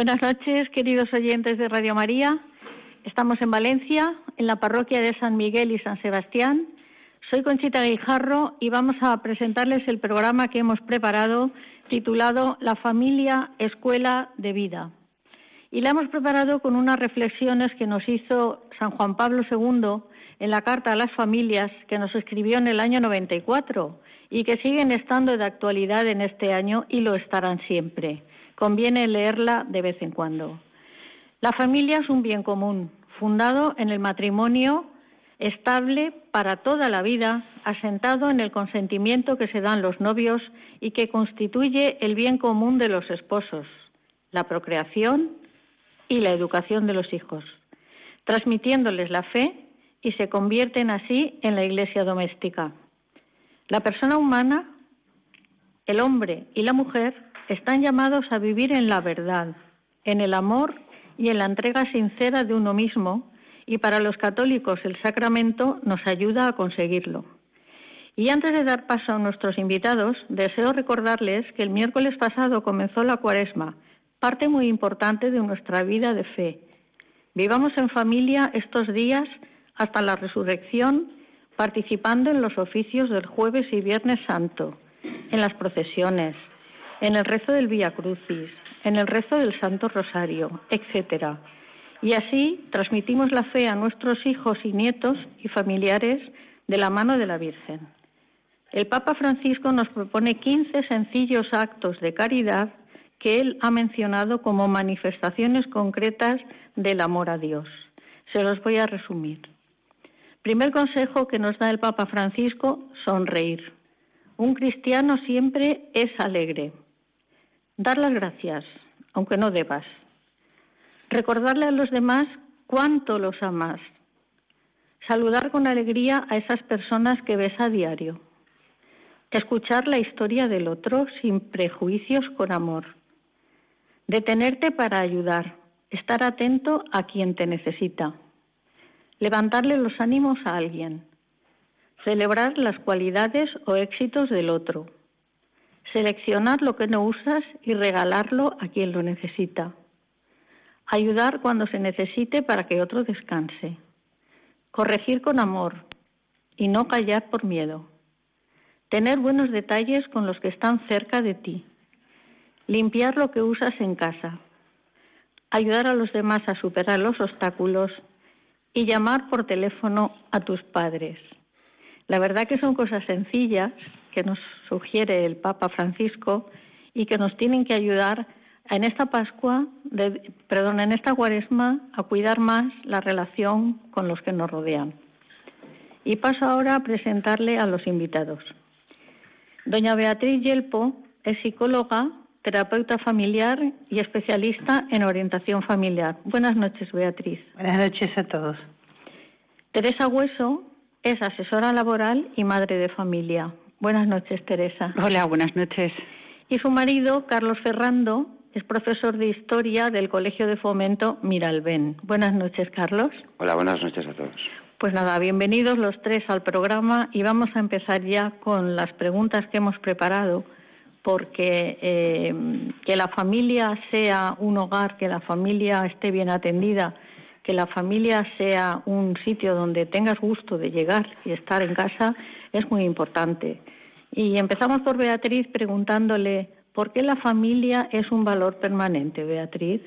Buenas noches, queridos oyentes de Radio María. Estamos en Valencia, en la parroquia de San Miguel y San Sebastián. Soy Conchita Guijarro y vamos a presentarles el programa que hemos preparado titulado La familia, escuela de vida. Y la hemos preparado con unas reflexiones que nos hizo San Juan Pablo II en la Carta a las Familias que nos escribió en el año 94 y que siguen estando de actualidad en este año y lo estarán siempre conviene leerla de vez en cuando. La familia es un bien común, fundado en el matrimonio estable para toda la vida, asentado en el consentimiento que se dan los novios y que constituye el bien común de los esposos, la procreación y la educación de los hijos, transmitiéndoles la fe y se convierten así en la iglesia doméstica. La persona humana, el hombre y la mujer están llamados a vivir en la verdad, en el amor y en la entrega sincera de uno mismo, y para los católicos el sacramento nos ayuda a conseguirlo. Y antes de dar paso a nuestros invitados, deseo recordarles que el miércoles pasado comenzó la cuaresma, parte muy importante de nuestra vida de fe. Vivamos en familia estos días hasta la resurrección, participando en los oficios del jueves y viernes santo, en las procesiones, en el rezo del Vía Crucis, en el rezo del Santo Rosario, etcétera. Y así transmitimos la fe a nuestros hijos y nietos y familiares de la mano de la Virgen. El Papa Francisco nos propone 15 sencillos actos de caridad que él ha mencionado como manifestaciones concretas del amor a Dios. Se los voy a resumir. Primer consejo que nos da el Papa Francisco, sonreír. Un cristiano siempre es alegre. Dar las gracias, aunque no debas. Recordarle a los demás cuánto los amas. Saludar con alegría a esas personas que ves a diario. Escuchar la historia del otro sin prejuicios con amor. Detenerte para ayudar. Estar atento a quien te necesita. Levantarle los ánimos a alguien. Celebrar las cualidades o éxitos del otro seleccionar lo que no usas y regalarlo a quien lo necesita. Ayudar cuando se necesite para que otro descanse. Corregir con amor y no callar por miedo. Tener buenos detalles con los que están cerca de ti. Limpiar lo que usas en casa. Ayudar a los demás a superar los obstáculos y llamar por teléfono a tus padres. La verdad que son cosas sencillas que nos sugiere el Papa Francisco y que nos tienen que ayudar en esta Pascua, perdón, en esta Cuaresma a cuidar más la relación con los que nos rodean. Y paso ahora a presentarle a los invitados. Doña Beatriz Yelpo es psicóloga, terapeuta familiar y especialista en orientación familiar. Buenas noches, Beatriz. Buenas noches a todos. Teresa Hueso es asesora laboral y madre de familia. Buenas noches, Teresa. Hola, buenas noches. Y su marido, Carlos Ferrando, es profesor de historia del Colegio de Fomento Miralben. Buenas noches, Carlos. Hola, buenas noches a todos. Pues nada, bienvenidos los tres al programa y vamos a empezar ya con las preguntas que hemos preparado, porque eh, que la familia sea un hogar, que la familia esté bien atendida, que la familia sea un sitio donde tengas gusto de llegar y estar en casa es muy importante. Y empezamos por Beatriz preguntándole por qué la familia es un valor permanente, Beatriz.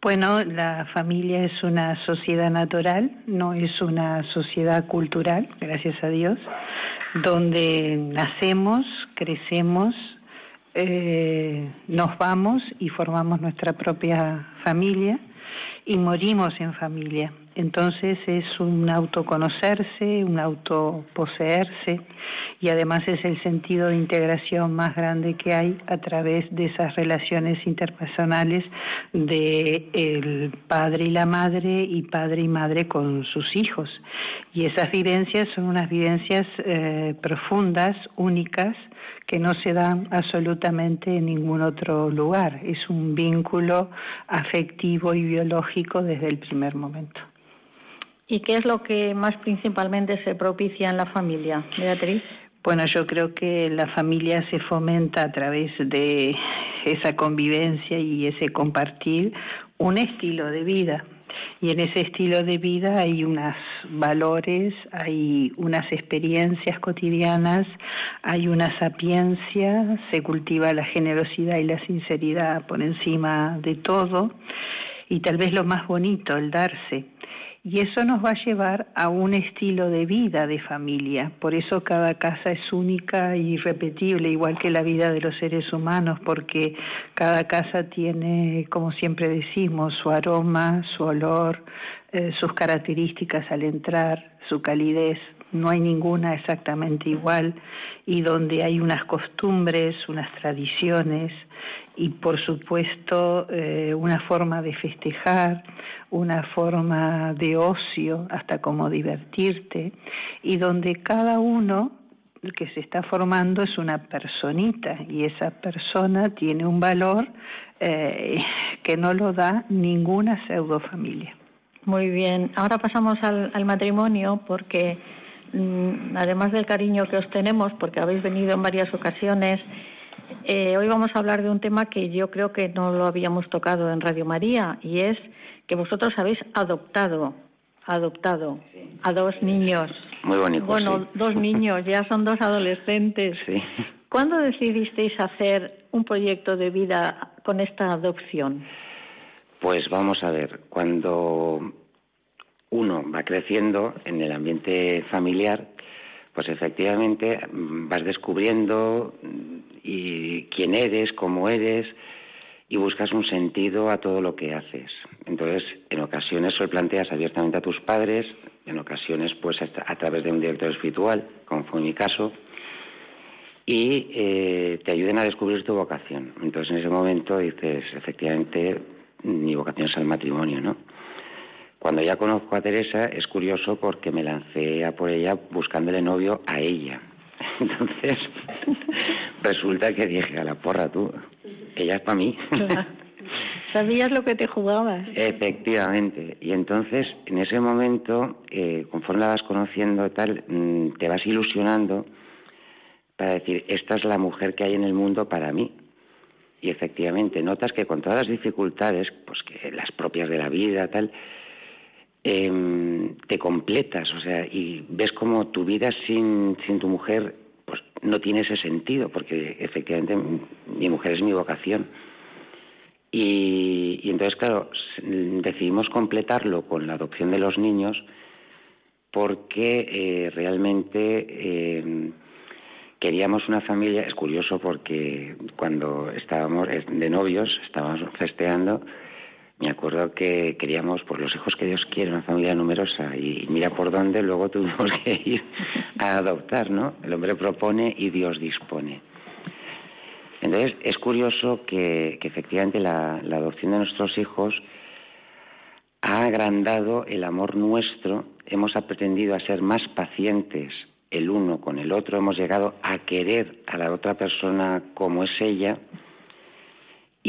Bueno, la familia es una sociedad natural, no es una sociedad cultural, gracias a Dios, donde nacemos, crecemos, eh, nos vamos y formamos nuestra propia familia y morimos en familia. Entonces es un autoconocerse, un autoposeerse y además es el sentido de integración más grande que hay a través de esas relaciones interpersonales de el padre y la madre y padre y madre con sus hijos. Y esas vivencias son unas vivencias eh, profundas, únicas, que no se dan absolutamente en ningún otro lugar. Es un vínculo afectivo y biológico desde el primer momento. ¿Y qué es lo que más principalmente se propicia en la familia, Beatriz? Bueno, yo creo que la familia se fomenta a través de esa convivencia y ese compartir un estilo de vida y en ese estilo de vida hay unos valores, hay unas experiencias cotidianas, hay una sapiencia, se cultiva la generosidad y la sinceridad por encima de todo y tal vez lo más bonito, el darse y eso nos va a llevar a un estilo de vida de familia. Por eso cada casa es única y irrepetible, igual que la vida de los seres humanos, porque cada casa tiene, como siempre decimos, su aroma, su olor, eh, sus características al entrar, su calidez. No hay ninguna exactamente igual y donde hay unas costumbres, unas tradiciones y por supuesto eh, una forma de festejar, una forma de ocio, hasta como divertirte, y donde cada uno que se está formando es una personita y esa persona tiene un valor eh, que no lo da ninguna pseudofamilia. Muy bien, ahora pasamos al, matrimonio porque mm, además del cariño que os tenemos, porque habéis venido en varias ocasiones, eh, hoy vamos a hablar de un tema que yo creo que no lo habíamos tocado en Radio María y es que vosotros habéis adoptado, adoptado a dos niños. Muy bonito. Bueno, dos niños, ya son dos adolescentes. Sí. ¿Cuándo decidisteis hacer un proyecto de vida con esta adopción? Pues vamos a ver, cuando uno va creciendo en el ambiente familiar, pues efectivamente mm, vas descubriendo mm, y quién eres, cómo eres y buscas un sentido a todo lo que haces. Entonces, en ocasiones lo planteas abiertamente a tus padres, en ocasiones pues a, través de un director espiritual, como fue mi caso, y eh, te ayuden a descubrir tu vocación. Entonces, en ese momento dices, efectivamente, mi vocación es el matrimonio, ¿no? Cuando ya conozco a Teresa es curioso porque me lancé a por ella buscándole novio a ella. Entonces resulta que dije, a la porra tú, ella es para mí. Sabías lo que te jugabas. Efectivamente. Y entonces, en ese momento, eh, conforme la vas conociendo, tal, mm, te vas ilusionando para decir, esta es la mujer que hay en el mundo para mí. Y efectivamente, notas que con todas las dificultades, pues que las propias de la vida, tal, Em, te completas, o sea, y ves como tu vida sin, sin tu mujer pues no tiene ese sentido, porque efectivamente mi mujer es mi vocación. Y, entonces, claro, decidimos completarlo con la adopción de los niños porque eh, realmente em, queríamos una familia, es curioso porque cuando estábamos de novios, estábamos festeando, me acuerdo que queríamos, por los hijos que Dios quiere, una familia numerosa, y mira por dónde luego tuvimos que ir a adoptar, ¿no? El hombre propone y Dios dispone. Entonces, es curioso que, efectivamente la, adopción de nuestros hijos ha agrandado el amor nuestro, hemos aprendido a ser más pacientes el uno con el otro, hemos llegado a querer a la otra persona como es ella,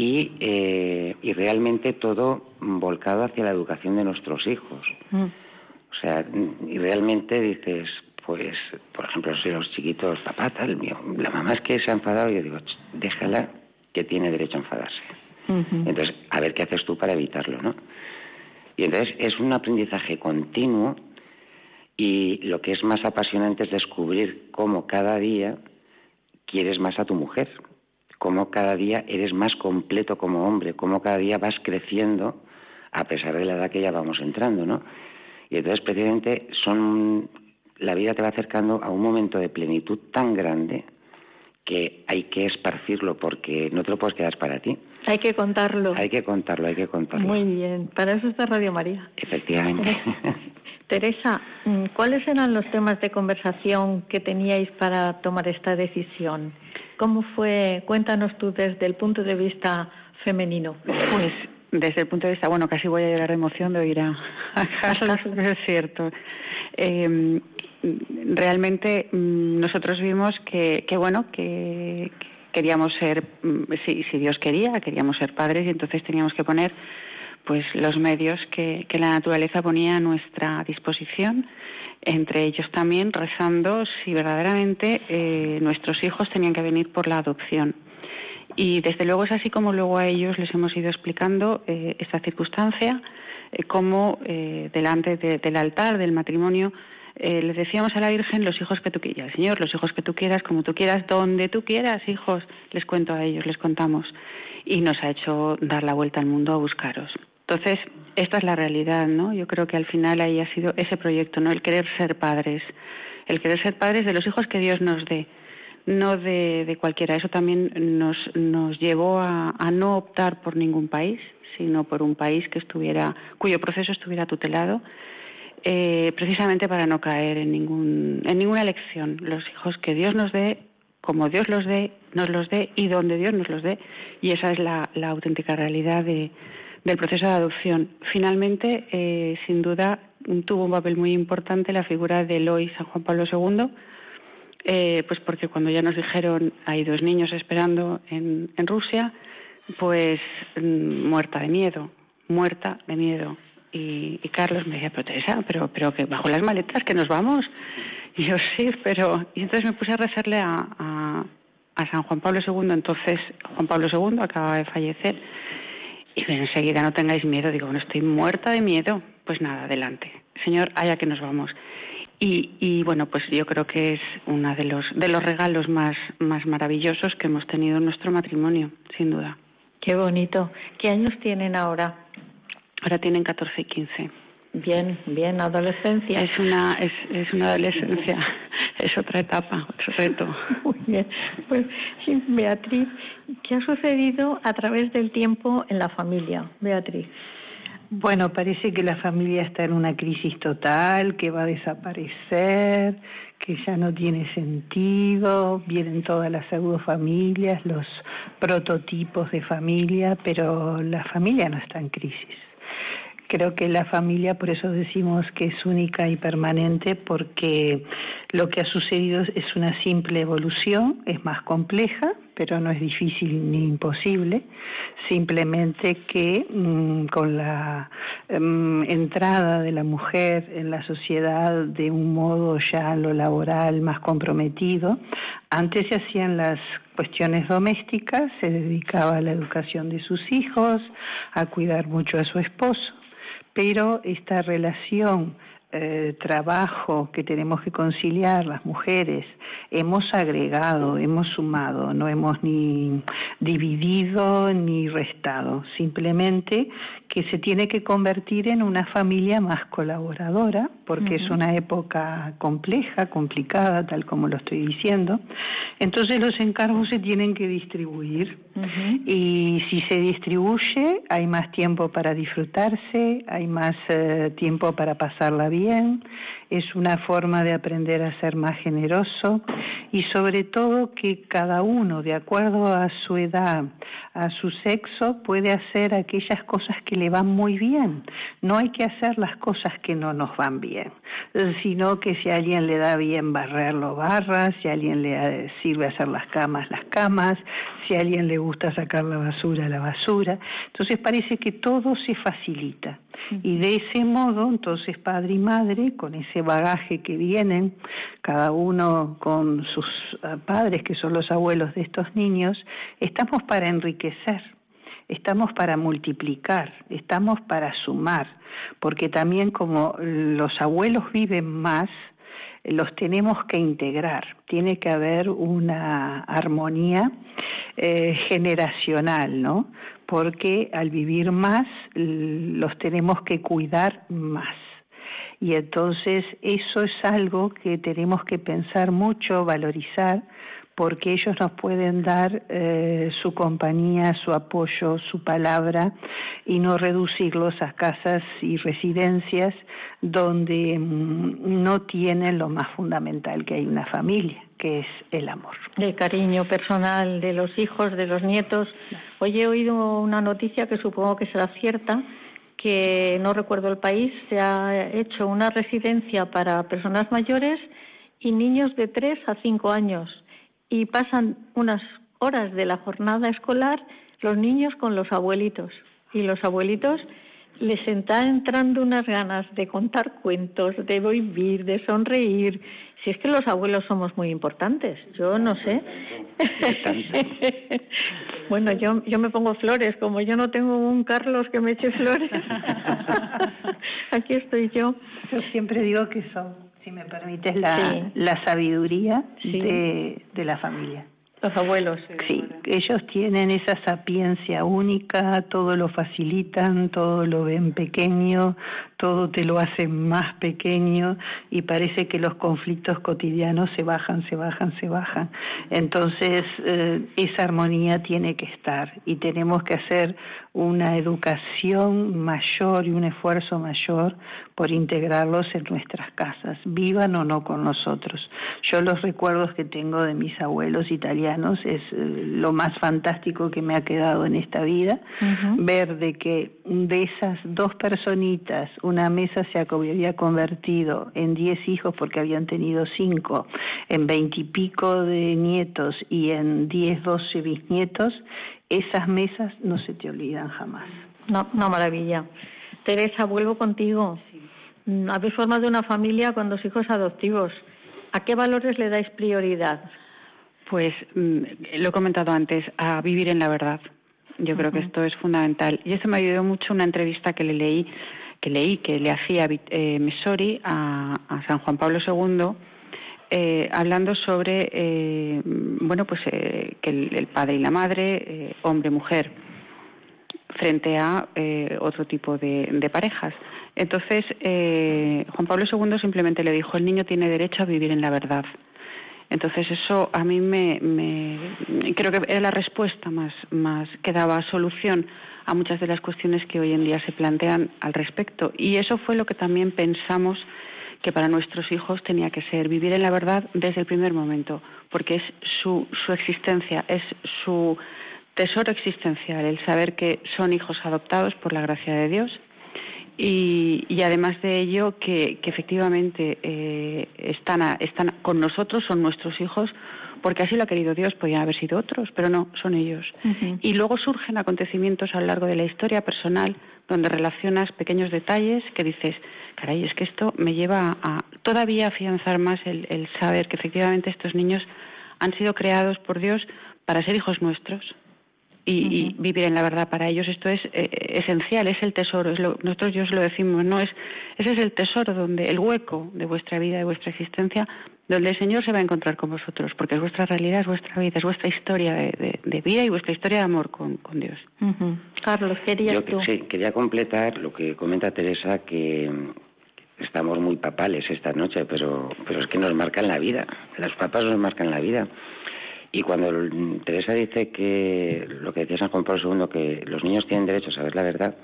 y, eh, y realmente todo volcado hacia la educación de nuestros hijos. Mm. O sea, y realmente dices, pues, por ejemplo, si los chiquitos, papá, tal, mío, la mamá es que se ha enfadado, y yo digo, déjala que tiene derecho a enfadarse. Entonces, a ver qué haces tú para evitarlo, ¿no? Y entonces es un aprendizaje continuo y lo que es más apasionante es descubrir cómo cada día quieres más a tu mujer cómo cada día eres más completo como hombre, cómo cada día vas creciendo a pesar de la edad que ya vamos entrando, ¿no? Y entonces, precisamente, son la vida te va acercando a un momento de plenitud tan grande que hay que esparcirlo porque no te lo puedes quedar para ti. Hay que contarlo. Hay que contarlo, hay que contarlo. Muy bien, para eso está Radio María. Efectivamente. Teresa, mm, ¿cuáles eran los temas de conversación que teníais para tomar esta decisión? ¿Cómo fue? Cuéntanos tú desde el punto de vista femenino. Pues desde el punto de vista, bueno, casi voy a llorar de emoción de oír a, Carlos, es cierto. Eh, realmente mm, nosotros vimos que, que bueno, que, queríamos ser, mm, si, si, Dios quería, queríamos ser padres y entonces teníamos que poner pues los medios que, que la naturaleza ponía a nuestra disposición, entre ellos también rezando si verdaderamente eh, nuestros hijos tenían que venir por la adopción. Y desde luego es así como luego a ellos les hemos ido explicando eh, esta circunstancia, eh, cómo eh, delante del altar del matrimonio les decíamos a la Virgen los hijos que tú quieras, Señor, los hijos que tú quieras, como tú quieras, donde tú quieras, hijos, les cuento a ellos, les contamos. Y nos ha hecho dar la vuelta al mundo a buscaros. Entonces, esta es la realidad, ¿no? Yo creo que al final ahí ha sido ese proyecto, ¿no? El querer ser padres, el querer ser padres de los hijos que Dios nos dé, no de, cualquiera. Eso también nos, nos llevó a, no optar por ningún país, sino por un país que estuviera, cuyo proceso estuviera tutelado eh, precisamente para no caer en, ningún, en ninguna elección. Los hijos que Dios nos dé, como Dios los dé, nos los dé y donde Dios nos los dé. Y esa es la, auténtica realidad de, del proceso de adopción. Finalmente, eh, sin duda, tuvo un papel muy importante la figura de Eloy San Juan Pablo II, eh, pues porque cuando ya nos dijeron hay dos niños esperando en, en Rusia, pues mm, muerta de miedo, muerta de miedo. Y, Carlos me decía, pero Teresa, pero, pero que bajo las maletas, que nos vamos. Y yo sí, pero... Y entonces me puse a rezarle a, a, San Juan Pablo II, entonces Juan Pablo II acaba de fallecer. Y enseguida no tengáis miedo, digo, bueno, estoy muerta de miedo. Pues nada, adelante. Señor, allá que nos vamos. Y, y, bueno, pues yo creo que es uno de los, de los regalos más, más maravillosos que hemos tenido en nuestro matrimonio, sin duda. Qué bonito. ¿Qué años tienen ahora? Ahora tienen 14 y 15. Bien, bien, adolescencia. Es una, es, es una adolescencia, es otra etapa, otro reto. Muy bien. Pues, Beatriz, ¿qué ha sucedido a través del tiempo en la familia, Beatriz? Bueno, parece que la familia está en una crisis total, que va a desaparecer, que ya no tiene sentido, vienen todas las familias, los prototipos de familia, pero la familia no está en crisis. Creo que la familia, por eso decimos que es única y permanente, porque lo que ha sucedido es una simple evolución, es más compleja, pero no es difícil ni imposible, simplemente que mm, con la mm, entrada de la mujer en la sociedad de un modo ya lo laboral más comprometido, antes se hacían las cuestiones domésticas, se dedicaba a la educación de sus hijos, a cuidar mucho a su esposo, pero esta relación eh, trabajo que tenemos que conciliar las mujeres, hemos agregado, hemos sumado, no hemos ni dividido ni restado, simplemente que se tiene que convertir en una familia más colaboradora, porque es una época compleja, complicada, tal como lo estoy diciendo. Entonces los encargos se tienen que distribuir. Y si se distribuye hay más tiempo para disfrutarse, hay más eh, tiempo para pasarla bien, es una forma de aprender a ser más generoso y sobre todo que cada uno, de acuerdo a su edad, a su sexo, puede hacer aquellas cosas que le van muy bien. No hay que hacer las cosas que no nos van bien, sino que si a alguien le da bien barrerlo, barra, si a alguien le sirve hacer las camas, las camas, si a alguien le gusta sacar la basura, la basura. Entonces parece que todo se facilita. Y de ese modo, entonces padre y madre, con ese bagaje que vienen, cada uno con sus eh, padres, que son los abuelos de estos niños, estamos para enriquecer, estamos para multiplicar, estamos para sumar, porque también como los abuelos viven más, los tenemos que integrar, tiene que haber una armonía eh, generacional, ¿no? Porque al vivir más los tenemos que cuidar más. Y entonces eso es algo que tenemos que pensar mucho, valorizar, porque ellos nos pueden dar eh, su compañía, su apoyo, su palabra y no reducirlos a casas y residencias donde mm, no tienen lo más fundamental que hay una familia, que es el amor. El cariño personal de los hijos, de los nietos. Hoy he oído una noticia que supongo que será cierta, que no recuerdo el país, se ha hecho una residencia para personas mayores y niños de 3 a 5 años y pasan unas horas de la jornada escolar los niños con los abuelitos y los abuelitos les está entrando unas ganas de contar cuentos, de vivir, de sonreír. Si es que los abuelos somos muy importantes, yo no sé. bueno, yo, yo me pongo flores, como yo no tengo un Carlos que me eche flores. Aquí estoy yo. Yo siempre digo que son si me permites, la, la sabiduría de, de la familia. Los abuelos. Sí, ellos tienen esa sapiencia única, todo lo facilitan, todo lo ven pequeño, todo te lo hacen más pequeño y parece que los conflictos cotidianos se bajan, se bajan, se bajan. Entonces, eh, esa armonía tiene que estar y tenemos que hacer una educación mayor y un esfuerzo mayor por integrarlos en nuestras casas, vivan o no con nosotros. Yo los recuerdos que tengo de mis abuelos italianos es eh, lo más fantástico que me ha quedado en esta vida, ver de que de esas dos personitas, una mesa se había convertido en diez hijos porque habían tenido cinco, en veintipico de nietos y en diez, doce bisnietos, esas mesas no se te olvidan jamás. No, una maravilla. Teresa, vuelvo contigo. Mm, habéis formado una familia con dos hijos adoptivos. ¿A qué valores le dais prioridad? Pues mm, lo he comentado antes, a vivir en la verdad. Yo creo que esto es fundamental. Y eso me ayudó mucho una entrevista que le leí, que leí, que le hacía eh, Mesori a, San Juan Pablo II, eh, hablando sobre, eh, bueno, pues que el, padre y la madre, hombre-mujer, frente a otro tipo de parejas. Entonces, Juan Pablo II simplemente le dijo, el niño tiene derecho a vivir en la verdad. Entonces eso a mí me, creo que era la respuesta más, más que daba solución a muchas de las cuestiones que hoy en día se plantean al respecto. Y eso fue lo que también pensamos que para nuestros hijos tenía que ser vivir en la verdad desde el primer momento, porque es su, su existencia, es su tesoro existencial, el saber que son hijos adoptados por la gracia de Dios y, además de ello que, efectivamente eh, están, están con nosotros, son nuestros hijos, porque así lo ha querido Dios, podían haber sido otros, pero no, son ellos. Y luego surgen acontecimientos a lo largo de la historia personal donde relacionas pequeños detalles que dices, caray, es que esto me lleva a todavía afianzar más el, el saber que efectivamente estos niños han sido creados por Dios para ser hijos nuestros y, vivir en la verdad para ellos esto es eh, esencial es el tesoro es lo, nosotros yo os lo decimos no es ese es el tesoro donde el hueco de vuestra vida de vuestra existencia donde el Señor se va a encontrar con vosotros porque es vuestra realidad es vuestra vida es vuestra historia de, vida y vuestra historia de amor con, Dios. Carlos querías yo, tú sí quería completar lo que comenta Teresa que estamos muy papales esta noche pero pero es que nos marcan la vida los papas nos marcan la vida. Y cuando Teresa dice que lo que decía San Juan Pablo II, que los niños tienen derecho a saber la verdad,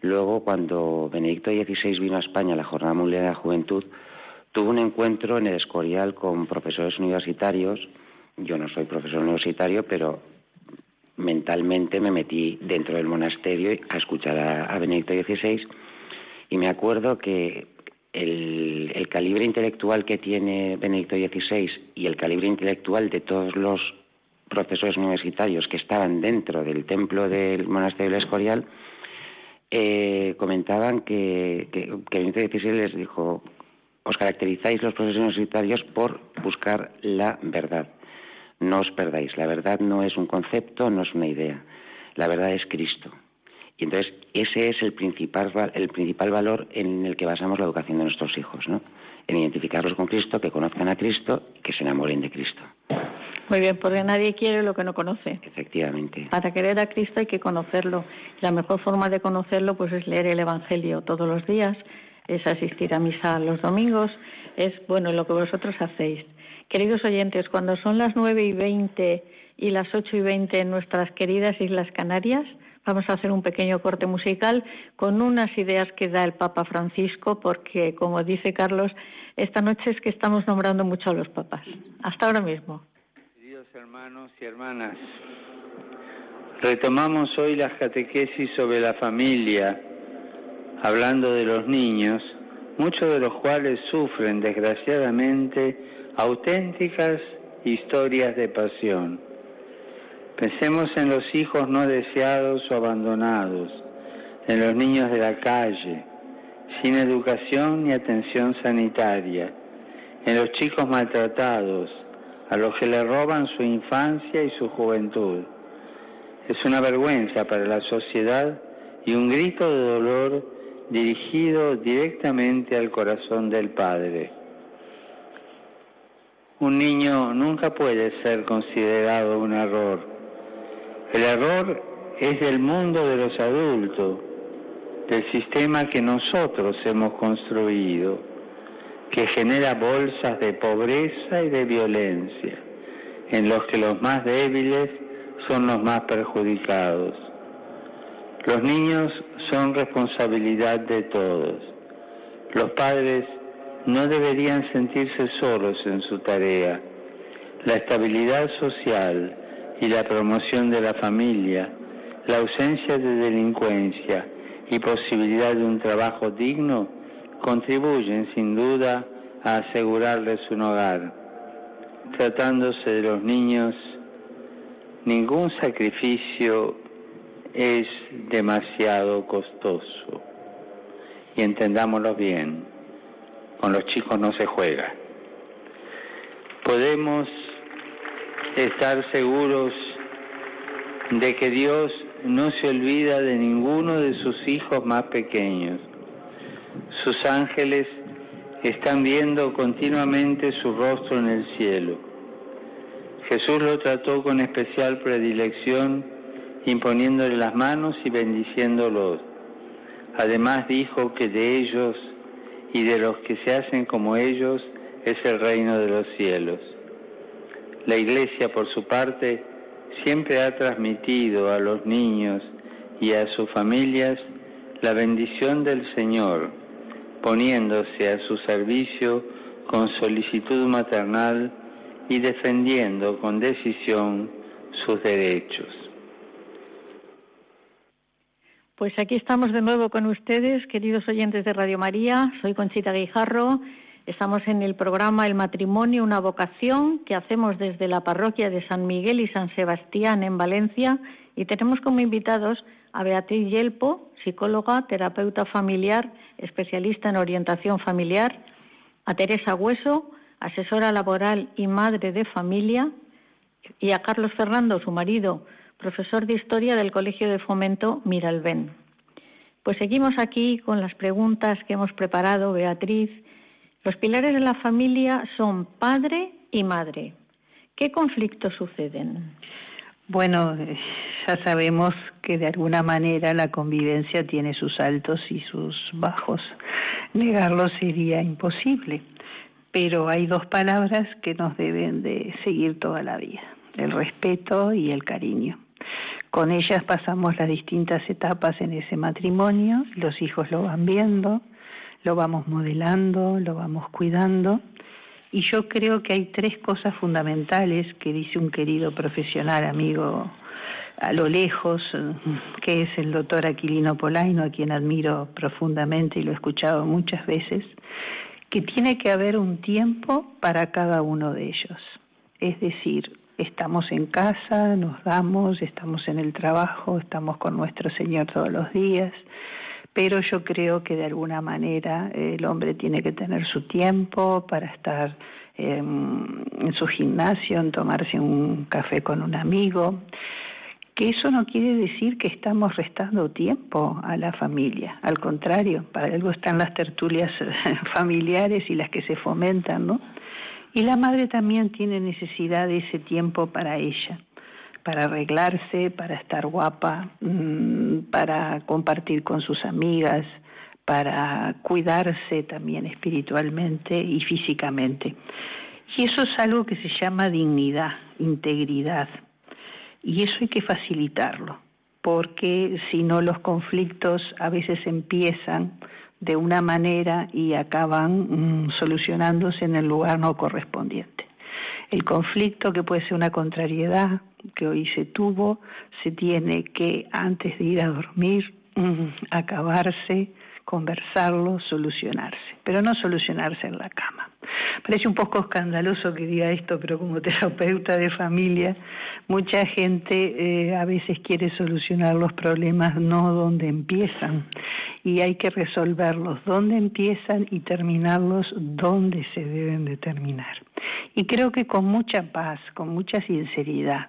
luego cuando Benedicto XVI vino a España a la Jornada Mundial de la Juventud, tuvo un encuentro en el Escorial con profesores universitarios. Yo no soy profesor universitario, pero mentalmente me metí dentro del monasterio a escuchar a, Benedicto XVI y me acuerdo que el, calibre intelectual que tiene Benedicto XVI y el calibre intelectual de todos los profesores universitarios que estaban dentro del templo del monasterio del Escorial, eh, comentaban que, Benedicto XVI les dijo, os caracterizáis los profesores universitarios por buscar la verdad. No os perdáis, la verdad no es un concepto, no es una idea, la verdad es Cristo. Y entonces ese es el principal, el principal valor en el que basamos la educación de nuestros hijos, ¿no? En identificarlos con Cristo, que conozcan a Cristo y que se enamoren de Cristo. Muy bien, porque nadie quiere lo que no conoce. Efectivamente. Para querer a Cristo hay que conocerlo. La mejor forma de conocerlo pues es leer el Evangelio todos los días, es asistir a misa los domingos, es bueno lo que vosotros hacéis. Queridos oyentes, cuando son las nueve y veinte y las ocho y veinte en nuestras queridas Islas Canarias, vamos a hacer un pequeño corte musical con unas ideas que da el Papa Francisco, porque como dice Carlos, esta noche es que estamos nombrando mucho a los papas. Hasta ahora mismo. Queridos hermanos y hermanas, retomamos hoy las catequesis sobre la familia, hablando de los niños, muchos de los cuales sufren desgraciadamente auténticas historias de pasión. Pensemos en los hijos no deseados o abandonados, en los niños de la calle, sin educación ni atención sanitaria, en los chicos maltratados, a los que le roban su infancia y su juventud. Es una vergüenza para la sociedad y un grito de dolor dirigido directamente al corazón del Padre. Un niño nunca puede ser considerado un error. El error es del mundo de los adultos, del sistema que nosotros hemos construido, que genera bolsas de pobreza y de violencia, en los que los más débiles son los más perjudicados. Los niños son responsabilidad de todos. Los padres no deberían sentirse solos en su tarea. La estabilidad social y la promoción de la familia, la ausencia de delincuencia y posibilidad de un trabajo digno contribuyen sin duda a asegurarles un hogar. Tratándose de los niños, ningún sacrificio es demasiado costoso. Y entendámoslo bien, con los chicos no se juega. Podemos estar seguros de que Dios no se olvida de ninguno de sus hijos más pequeños. Sus ángeles están viendo continuamente su rostro en el cielo. Jesús lo trató con especial predilección, imponiéndole las manos y bendiciéndolos. Además dijo que de ellos y de los que se hacen como ellos es el reino de los cielos. La Iglesia, por su parte, siempre ha transmitido a los niños y a sus familias la bendición del Señor, poniéndose a su servicio con solicitud maternal y defendiendo con decisión sus derechos. Pues aquí estamos de nuevo con ustedes, queridos oyentes de Radio María. Soy Conchita Guijarro. Estamos en el programa El matrimonio, una vocación que hacemos desde la parroquia de San Miguel y San Sebastián en Valencia y tenemos como invitados a Beatriz Yelpo, psicóloga, terapeuta familiar, especialista en orientación familiar, a Teresa Hueso, asesora laboral y madre de familia, y a Carlos Fernando, su marido, profesor de historia del Colegio de Fomento Miralbén. Pues seguimos aquí con las preguntas que hemos preparado, Beatriz, los pilares de la familia son padre y madre. ¿Qué conflictos suceden? Bueno, ya sabemos que de alguna manera la convivencia tiene sus altos y sus bajos. Negarlo sería imposible, pero hay dos palabras que nos deben de seguir toda la vida, el respeto y el cariño. Con ellas pasamos las distintas etapas en ese matrimonio, los hijos lo van viendo, lo vamos modelando, lo vamos cuidando. Y yo creo que hay tres cosas fundamentales que dice un querido profesional, amigo a lo lejos, que es el doctor Aquilino Polaino, a quien admiro profundamente y lo he escuchado muchas veces, que tiene que haber un tiempo para cada uno de ellos. Es decir, estamos en casa, nos damos, estamos en el trabajo, estamos con nuestro Señor todos los días, pero yo creo que de alguna manera el hombre tiene que tener su tiempo para estar em, en su gimnasio, en tomarse un café con un amigo, que eso no quiere decir que estamos restando tiempo a la familia, al contrario, para algo están las tertulias familiares y las que se fomentan, ¿no? Y la madre también tiene necesidad de ese tiempo para ella, para arreglarse, para estar guapa, mm, para compartir con sus amigas, para cuidarse también espiritualmente y físicamente. Y eso es algo que se llama dignidad, integridad. Y eso hay que facilitarlo, porque si no los conflictos a veces empiezan de una manera y acaban mm, solucionándose en el lugar no correspondiente. El conflicto, que puede ser una contrariedad que hoy se tuvo, se tiene que, antes de ir a dormir, mm, acabarse, conversarlo, solucionarse, pero no solucionarse en la cama. Parece un poco escandaloso que diga esto, pero como terapeuta de familia, mucha gente eh, a veces quiere solucionar los problemas no donde empiezan y hay que resolverlos donde empiezan y terminarlos donde se deben de terminar. Y creo que con mucha paz, con mucha sinceridad,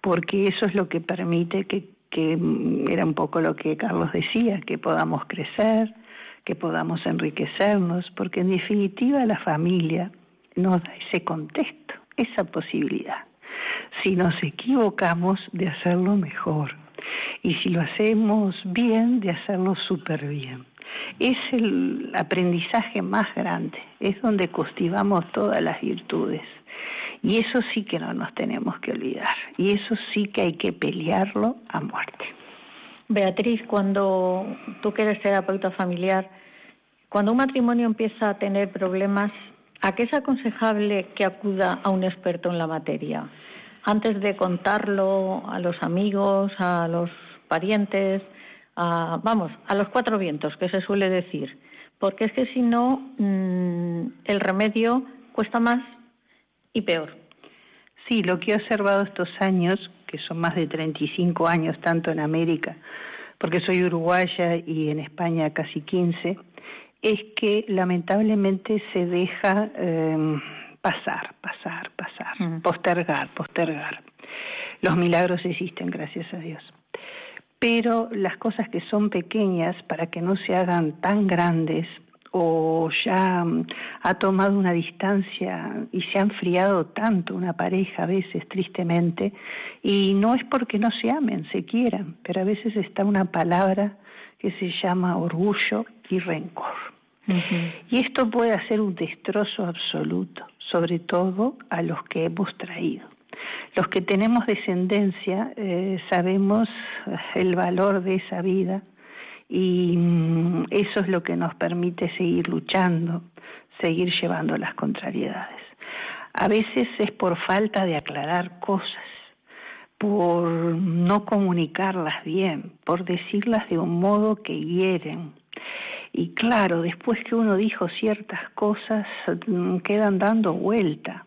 porque eso es lo que permite que, que mm, era un poco lo que Carlos decía, que podamos crecer, que podamos enriquecernos, porque en definitiva la familia nos da ese contexto, esa posibilidad. Si nos equivocamos, de hacerlo mejor y si lo hacemos bien, de hacerlo súper bien. Es el aprendizaje más grande, es donde cultivamos todas las virtudes. Y eso sí que no nos tenemos que olvidar. Y eso sí que hay que pelearlo a muerte. Beatriz, cuando tú que eres terapeuta familiar, cuando un matrimonio empieza a tener problemas, ¿a qué es aconsejable que acuda a un experto en la materia? Antes de contarlo a los amigos, a los parientes, a, vamos, a los cuatro vientos, que se suele decir. Porque es que si no, mm, el remedio cuesta más y peor. Sí, lo que he observado estos años, que son más de 35 años tanto en América, porque soy uruguaya y en España casi 15, es que lamentablemente se deja em, pasar, pasar, pasar, mm. postergar, postergar. Los milagros existen, gracias a Dios pero las cosas que son pequeñas para que no se hagan tan grandes o ya mm, ha tomado una distancia y se ha enfriado tanto una pareja a veces tristemente y no es porque no se amen, se quieran, pero a veces está una palabra que se llama orgullo y rencor. Y esto puede hacer un destrozo absoluto, sobre todo a los que hemos traído. Los que tenemos descendencia eh, sabemos el valor de esa vida y mm, eso es lo que nos permite seguir luchando, seguir llevando las contrariedades. A veces es por falta de aclarar cosas, por no comunicarlas bien, por decirlas de un modo que hieren. Y claro, después que uno dijo ciertas cosas, mm, quedan dando vuelta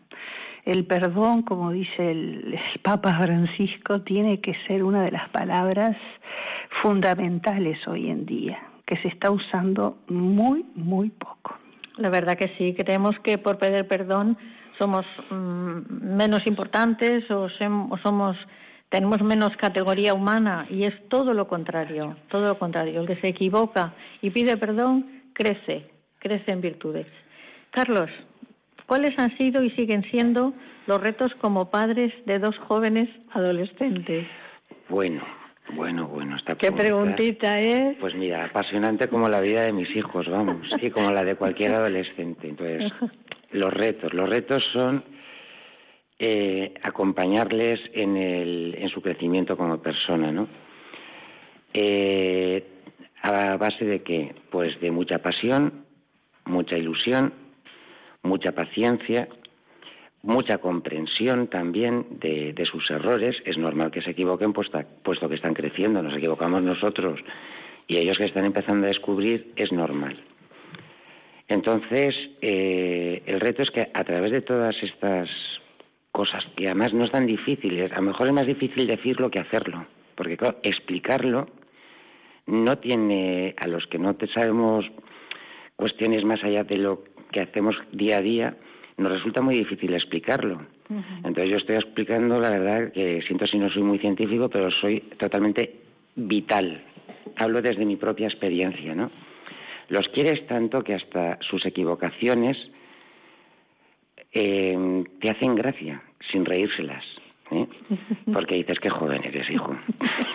el perdón, como dice el, Papa Francisco, tiene que ser una de las palabras fundamentales hoy en día, que se está usando muy, muy poco. La verdad que sí, creemos que por pedir perdón somos mm, menos importantes o, o somos tenemos menos categoría humana y es todo lo contrario, todo lo contrario. El que se equivoca y pide perdón crece, crece en virtudes. Carlos, ¿Cuáles han sido y siguen siendo los retos como padres de dos jóvenes adolescentes? Bueno, bueno, bueno. Esta ¿Qué preguntita es? Pues mira, apasionante como la vida de mis hijos, vamos, y como la de cualquier adolescente. Entonces, los retos. Los retos son eh, acompañarles en, el, en su crecimiento como persona, ¿no? Eh, a base de qué? Pues de mucha pasión, mucha ilusión mucha paciencia, mucha comprensión también de, sus errores. Es normal que se equivoquen puesto, puesto que están creciendo, nos equivocamos nosotros y ellos que están empezando a descubrir es normal. Entonces, eh, el reto es que a través de todas estas cosas, que además no es tan difíciles, a lo mejor es más difícil decirlo que hacerlo, porque explicarlo no tiene, a los que no te sabemos cuestiones más allá de lo que hacemos día a día, nos resulta muy difícil explicarlo. Entonces yo estoy explicando, la verdad, que siento si no soy muy científico, pero soy totalmente vital. Hablo desde mi propia experiencia, ¿no? Los quieres tanto que hasta sus equivocaciones eh, te hacen gracia, sin reírselas. ¿eh? Porque dices, qué joven eres, hijo.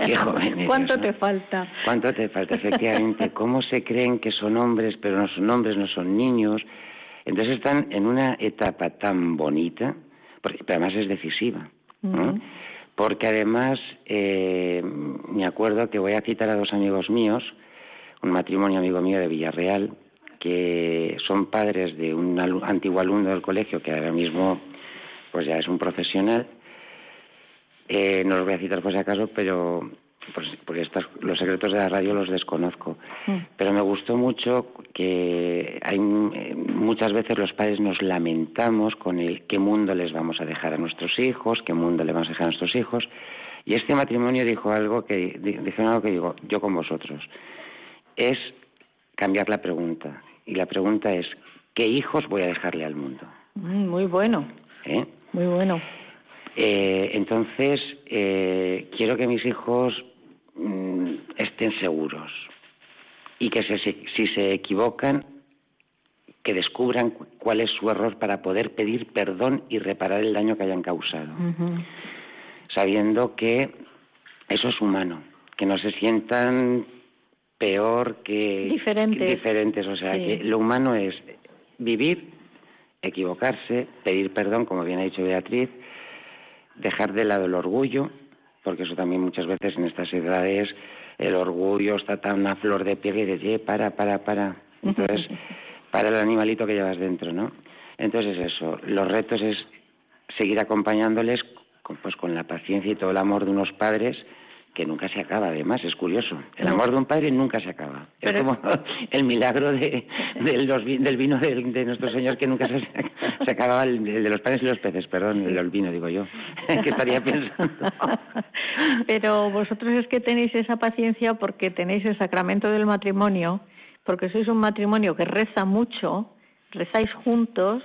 Qué joven eres, ¿Cuánto te falta? ¿Cuánto te falta? Efectivamente, cómo se creen que son hombres, pero no son hombres, no son niños. Entonces están en una etapa tan bonita, porque, pero además es decisiva. Porque además, eh, me acuerdo que voy a citar a dos amigos míos, un matrimonio amigo mío de Villarreal, que son padres de un antiguo alumno del colegio que ahora mismo pues ya es un profesional. Eh, no los voy a citar por si acaso, pero pues, porque estos, los secretos de la radio los desconozco. Mm. Pero me gustó mucho que hay eh, muchas veces los padres nos lamentamos con el qué mundo les vamos a dejar a nuestros hijos, qué mundo le vamos a dejar a nuestros hijos. Y este matrimonio dijo algo que dijeron algo que digo yo con vosotros. Es cambiar la pregunta. Y la pregunta es, ¿qué hijos voy a dejarle al mundo? Mm, muy bueno. ¿Eh? Muy bueno. Eh, entonces, eh, quiero que mis hijos mm, estén seguros y que si se equivocan, que descubran cuál es su error para poder pedir perdón y reparar el daño que hayan causado. Sabiendo que eso es humano, que no se sientan peor que diferentes. diferentes. O sea, que lo humano es vivir, equivocarse, pedir perdón, como bien ha dicho Beatriz, dejar de lado el orgullo, porque eso también muchas veces en estas edades el orgullo está tan a flor de piel y dices, para, para, para. Entonces, para el animalito que llevas dentro, ¿no? Entonces eso, los retos es seguir acompañándoles pues con la paciencia y todo el amor de unos padres que nunca se acaba, además, es curioso. El amor de un padre nunca se acaba. Es como el milagro de, del vino de, nuestro Señor que nunca se, se acababa, el, de los padres y los peces, perdón, el vino, digo yo, que estaría pensando. Pero vosotros es que tenéis esa paciencia porque tenéis el sacramento del matrimonio, porque sois un matrimonio que reza mucho, rezáis juntos,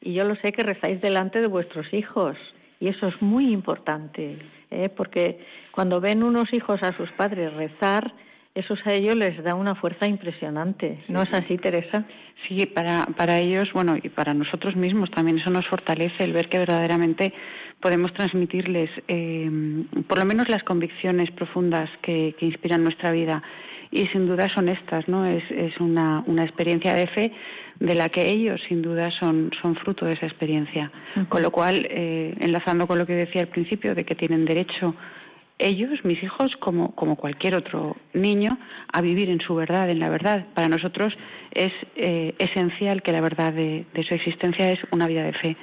y yo lo sé que rezáis delante de vuestros hijos. Y eso es muy importante, ¿eh? porque cuando ven unos hijos a sus padres rezar, eso a ellos les da una fuerza impresionante. ¿No es así, Teresa? Sí, para, para ellos, bueno, y para nosotros mismos también eso nos fortalece el ver que verdaderamente podemos transmitirles eh, por lo menos las convicciones profundas que, que, inspiran nuestra vida. Y sin duda son estas, ¿no? Es, es una, una experiencia de fe de la que ellos sin duda son, son fruto de esa experiencia. Con lo cual, eh, enlazando con lo que decía al principio, de que tienen derecho ellos, mis hijos, como, como cualquier otro niño, a vivir en su verdad, en la verdad. Para nosotros es eh, esencial que la verdad de, su existencia es una vida de fe,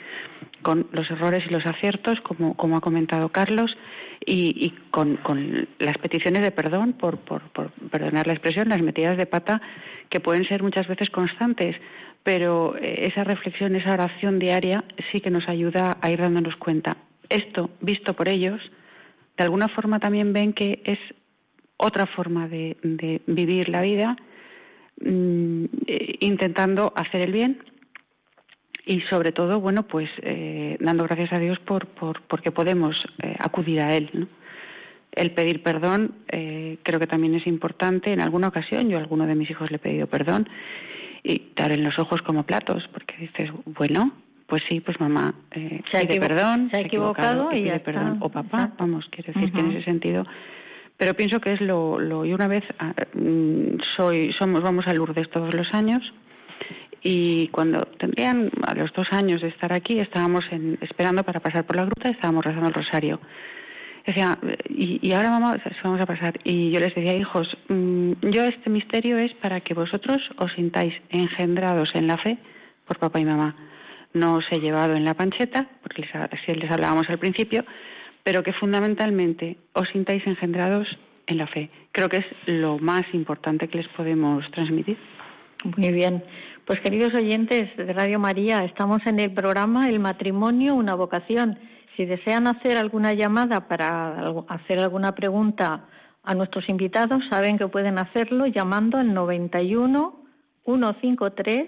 con los errores y los aciertos, como, ha comentado Carlos, y, con, con, las peticiones de perdón, por, por, por perdonar la expresión, las metidas de pata, que pueden ser muchas veces constantes, pero eh, esa reflexión, esa oración diaria sí que nos ayuda a ir dándonos cuenta. Esto, visto por ellos, de alguna forma también ven que es otra forma de, vivir la vida, mm, eh, intentando hacer el bien y sobre todo, bueno, pues eh, dando gracias a Dios por, por porque podemos eh, acudir a Él. El pedir perdón creo que también es importante. En alguna ocasión yo a alguno de mis hijos le he pedido perdón y te en los ojos como platos porque dices, bueno, pues sí, pues mamá eh, pide perdón, se ha equivocado, y, pide perdón. O papá, vamos, quiero decir que en ese sentido. Pero pienso que es lo, lo y una vez ah, mm, soy, somos, vamos a Lourdes todos los años y cuando tendrían a los dos años de estar aquí estábamos en, esperando para pasar por la gruta, estábamos rezando el rosario. Decía, y, y ahora mamá, vamos a pasar. Y yo les decía, hijos, mm, yo este misterio es para que vosotros os sintáis engendrados en la fe por papá y mamá no os he llevado en la pancheta, porque les, así les hablábamos al principio, pero que fundamentalmente os sintáis engendrados en la fe. Creo que es lo más importante que les podemos transmitir. Muy bien. Pues queridos oyentes de Radio María, estamos en el programa El matrimonio, una vocación. Si desean hacer alguna llamada para hacer alguna pregunta a nuestros invitados, saben que pueden hacerlo llamando al 91 153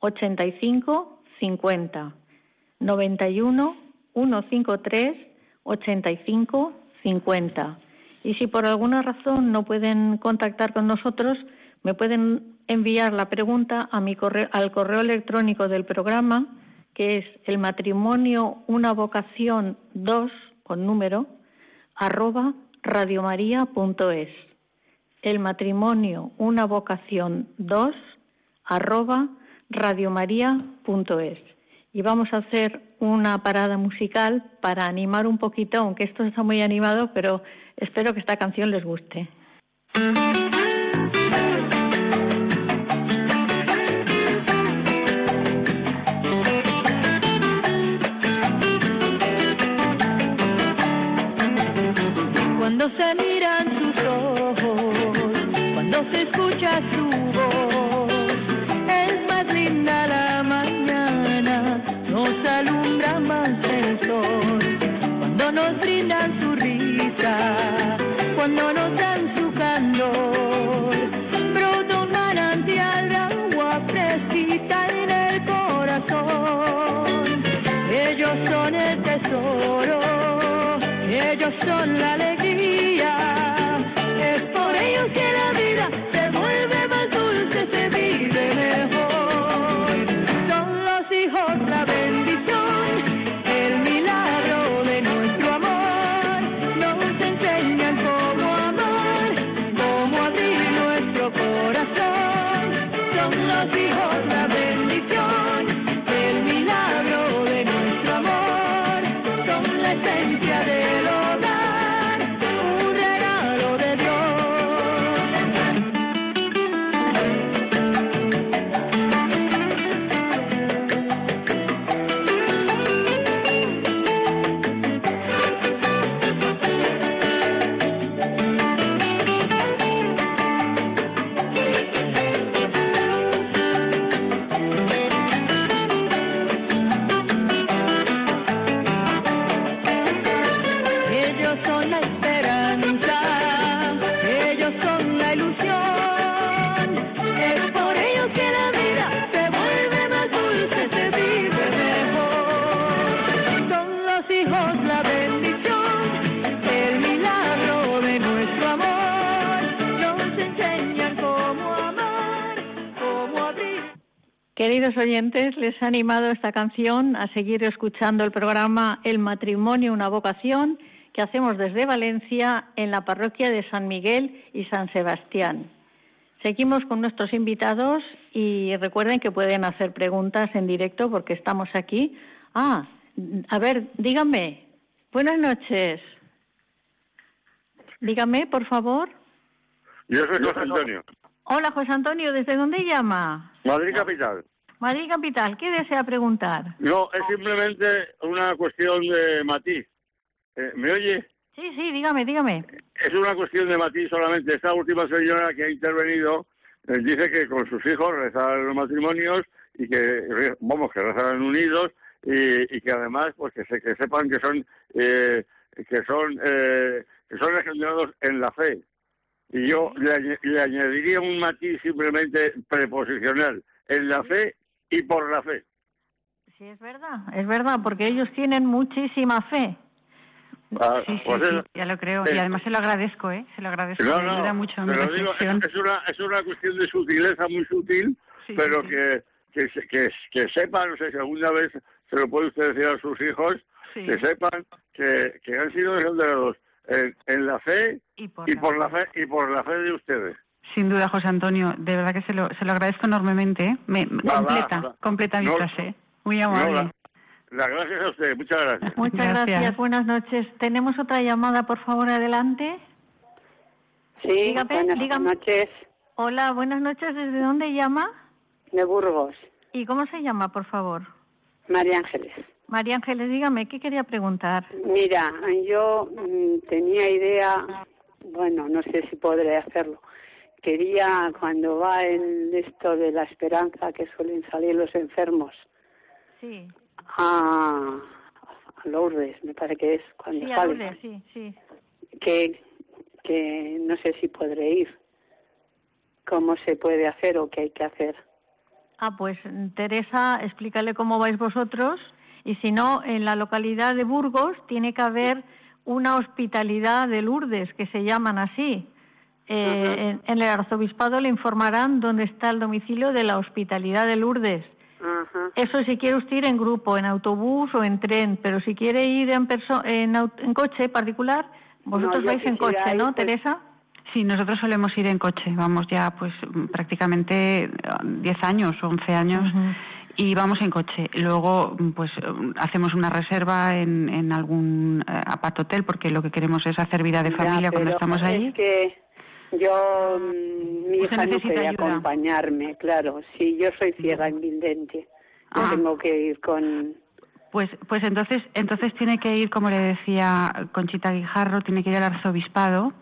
85 50 91 153 85 50. Y si por alguna razón no pueden contactar con nosotros, me pueden enviar la pregunta a mi correo, al correo electrónico del programa, que es el matrimonio una vocación 2 con número arroba radiomaria.es. El matrimonio una vocación 2 arroba radiomaria.es. Y vamos a hacer una parada musical para animar un poquito, aunque esto está muy animado, pero espero que esta canción les guste. Cuando se miran sus ojos, cuando se escucha su alumbra más el sol. Cuando nos brindan su risa, cuando nos dan su candor, brota un manantial de agua fresquita en el corazón. Ellos son el tesoro, ellos son la alegría. Queridos oyentes, les ha animado esta canción a seguir escuchando el programa El matrimonio, una vocación que hacemos desde Valencia en la parroquia de San Miguel y San Sebastián. Seguimos con nuestros invitados y recuerden que pueden hacer preguntas en directo porque estamos aquí. Ah, a ver, dígame. Buenas noches. Dígame, por favor. Yo soy José Antonio, Hola, José Antonio, ¿desde dónde llama? Madrid Capital. Madrid Capital, ¿qué desea preguntar? No, es simplemente una cuestión de matiz. Eh, ¿Me oye? Sí, sí, dígame, dígame. Es una cuestión de matiz solamente. Esta última señora que ha intervenido eh, dice que con sus hijos rezan los matrimonios y que, vamos, que rezan unidos y, y que además, pues que, se, que sepan que son, eh, que son, eh, que son engendrados en la fe. Y yo le, le añadiría un matiz simplemente preposicional, en la fe y por la fe. Sí, es verdad, es verdad, porque ellos tienen muchísima fe. Ah, Sí, sí, pues sí, ya lo creo. Y además se lo agradezco, ¿eh? Se lo agradezco. No, me ayuda no, mucho mi digo, es, una, es una cuestión de sutileza muy sutil, pero. Que, que, que, que sepan, no sé si alguna vez se lo puede usted decir a sus hijos, que sepan que, que han sido engendrados en, en la fe Y por y la por la fe y por la fe de ustedes. Sin duda, José Antonio, de verdad que se lo, se lo agradezco enormemente. ¿eh? Me, completa, va. completa mi No, frase. Muy No, amable. la- las gracias a usted, muchas gracias. Muchas Gracias. gracias. buenas noches. Tenemos otra llamada, por favor, adelante. Sí, Dígame, buenas dígame. noches, Hola, buenas noches. ¿Desde dónde llama? de Burgos, ¿Y cómo se llama, por favor? María Ángeles. María Ángeles, dígame, ¿qué quería preguntar? Mira, yo mm, tenía idea, bueno, no sé si podré hacerlo. Quería, cuando va el esto de la esperanza, que suelen salir los enfermos, Sí, a, a Lourdes, me parece que es cuando sí, Lourdes, sí, sí. que, que no sé si podré ir, cómo se puede hacer o qué hay que hacer. Ah, pues Teresa, explícale cómo vais vosotros y si no, en la localidad de Burgos tiene que haber una hospitalidad de Lourdes, que se llaman así. Eh, en, en el arzobispado le informarán dónde está el domicilio de la hospitalidad de Lourdes. Ajá. Eso si quiere usted ir en grupo, en autobús o en tren, pero si quiere ir en, perso en, aut- en coche particular, vosotros vais en coche, ir, ¿no, pues, Teresa? Sí, nosotros solemos ir en coche, vamos ya pues prácticamente eh, 10 años, 11 años. Y vamos en coche. Luego, pues hacemos una reserva en, en algún eh, apart hotel, porque lo que queremos es hacer vida de Ya, familia cuando estamos allí. Es que yo, mm, mi hija no puede acompañarme, claro. Sí, yo soy ciega invidente. Yo Ah. tengo que ir con... Pues, pues entonces, entonces tiene que ir, como le decía Conchita Guijarro, tiene que ir al arzobispado.